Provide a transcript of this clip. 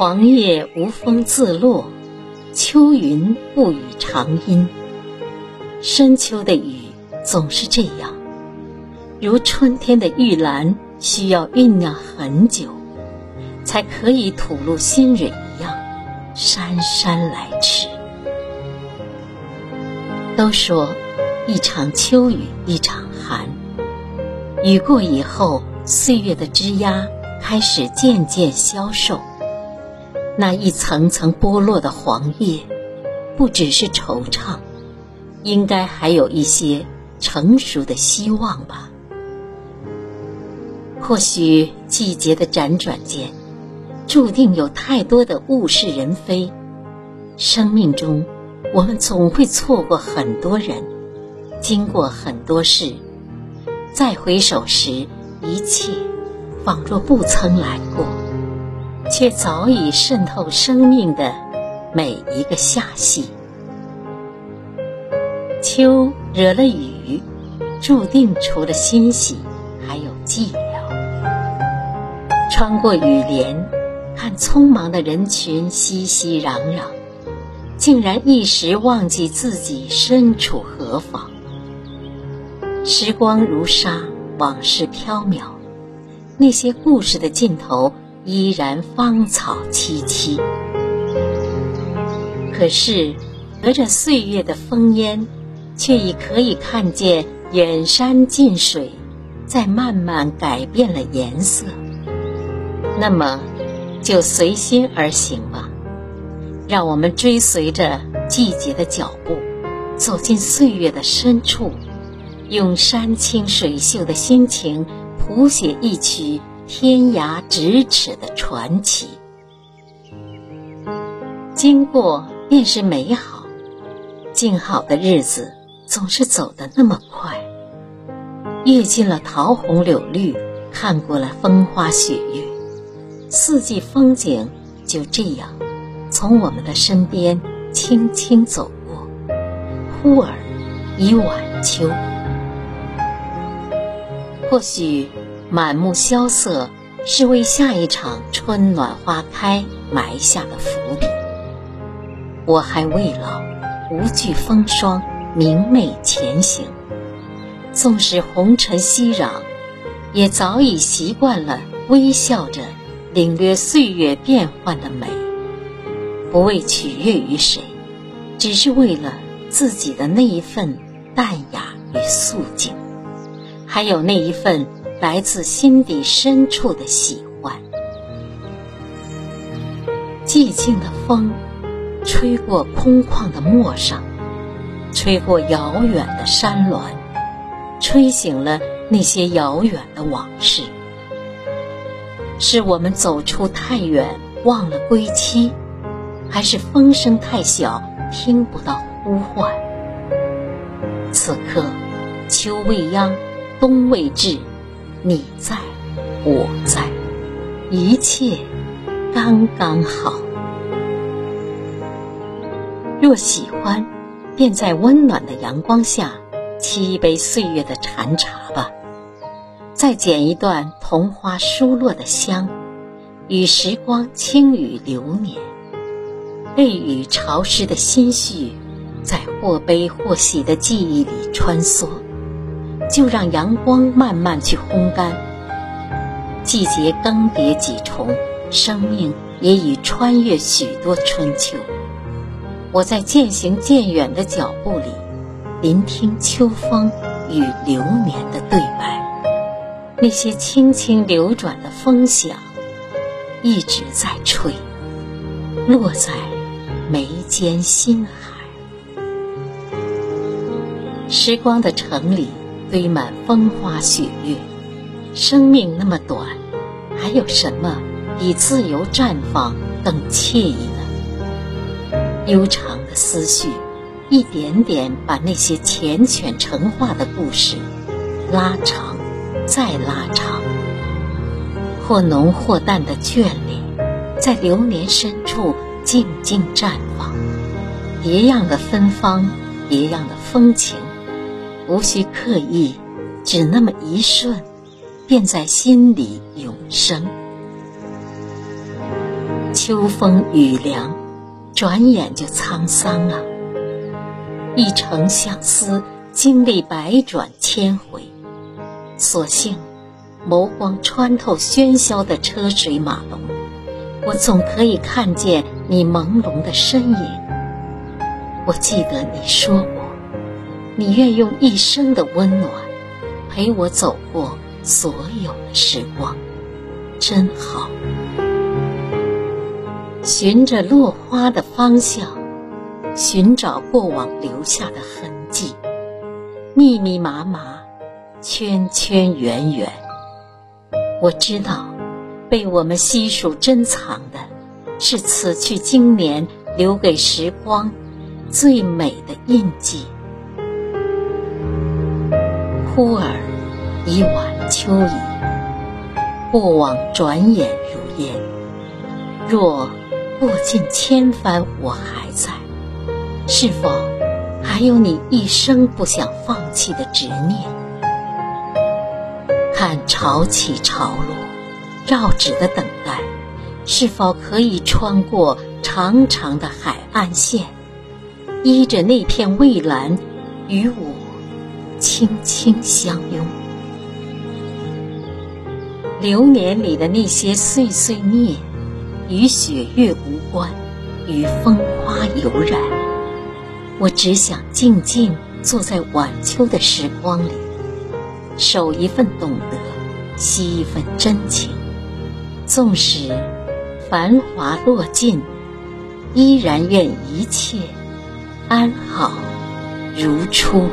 黄叶无风自落，秋云不语长阴。深秋的雨总是这样，如春天的玉兰，需要酝酿很久，才可以吐露心蕊一样，姗姗来迟。都说，一场秋雨一场寒，雨过以后，岁月的枝桠开始渐渐消瘦。那一层层剥落的黄叶，不只是惆怅，应该还有一些成熟的希望吧。或许季节的辗转间，注定有太多的物是人非。生命中，我们总会错过很多人，经过很多事，再回首时，一切仿若不曾来过。却早已渗透生命的每一个夏隙。秋惹了雨，注定除了欣喜，还有寂寥。穿过雨帘，看匆忙的人群熙熙攘攘，竟然一时忘记自己身处何方。时光如沙，往事飘渺，那些故事的尽头。依然芳草萋萋，可是隔着岁月的烽烟，却已可以看见远山近水在慢慢改变了颜色。那么，就随心而行吧，让我们追随着季节的脚步，走进岁月的深处，用山清水秀的心情谱写一曲。天涯咫尺的传奇，经过便是美好。静好的日子总是走得那么快。阅尽了桃红柳绿，看过了风花雪月，四季风景就这样从我们的身边轻轻走过。忽而已晚秋，或许。满目萧瑟，是为下一场春暖花开埋下的伏笔。我还未老，无惧风霜，明媚前行。纵使红尘熙攘，也早已习惯了微笑着领略岁月变幻的美。不为取悦于谁，只是为了自己的那一份淡雅与素净，还有那一份。来自心底深处的喜欢。寂静的风，吹过空旷的陌上，吹过遥远的山峦，吹醒了那些遥远的往事。是我们走出太远，忘了归期，还是风声太小，听不到呼唤？此刻，秋未央，冬未至。你在，我在，一切刚刚好。若喜欢，便在温暖的阳光下沏一杯岁月的禅茶吧，再剪一段桐花疏落的香，与时光轻语流年，泪雨潮湿的心绪，在或悲或喜的记忆里穿梭。就让阳光慢慢去烘干。季节更迭几重，生命也已穿越许多春秋。我在渐行渐远的脚步里，聆听秋风与流年的对白。那些轻轻流转的风响，一直在吹，落在眉间心海。时光的城里。堆满风花雪月，生命那么短，还有什么比自由绽放更惬意呢？悠长的思绪，一点点把那些缱绻成画的故事拉长，再拉长。或浓或淡的眷恋，在流年深处静静绽放。别样的芬芳，别样的风情。无需刻意，只那么一瞬，便在心里永生。秋风雨凉，转眼就沧桑啊！一程相思，经历百转千回，所幸眸光穿透喧嚣的车水马龙，我总可以看见你朦胧的身影。我记得你说过，你愿用一生的温暖陪我走过所有的时光，真好。循着落花的方向，寻找过往留下的痕迹，密密麻麻，圈圈圆圆。我知道，被我们悉数珍藏的，是此去经年留给时光最美的印记。忽而已晚秋矣，过往转眼如烟。若过尽千帆，我还在。是否还有你一生不想放弃的执念？看潮起潮落，绕指的等待，是否可以穿过长长的海岸线，依着那片蔚蓝，与我轻轻相拥？流年里的那些碎碎念。与雪月无关，与风花有染。我只想静静坐在晚秋的时光里，守一份懂得，惜一份真情。纵使繁华落尽，依然愿一切安好如初。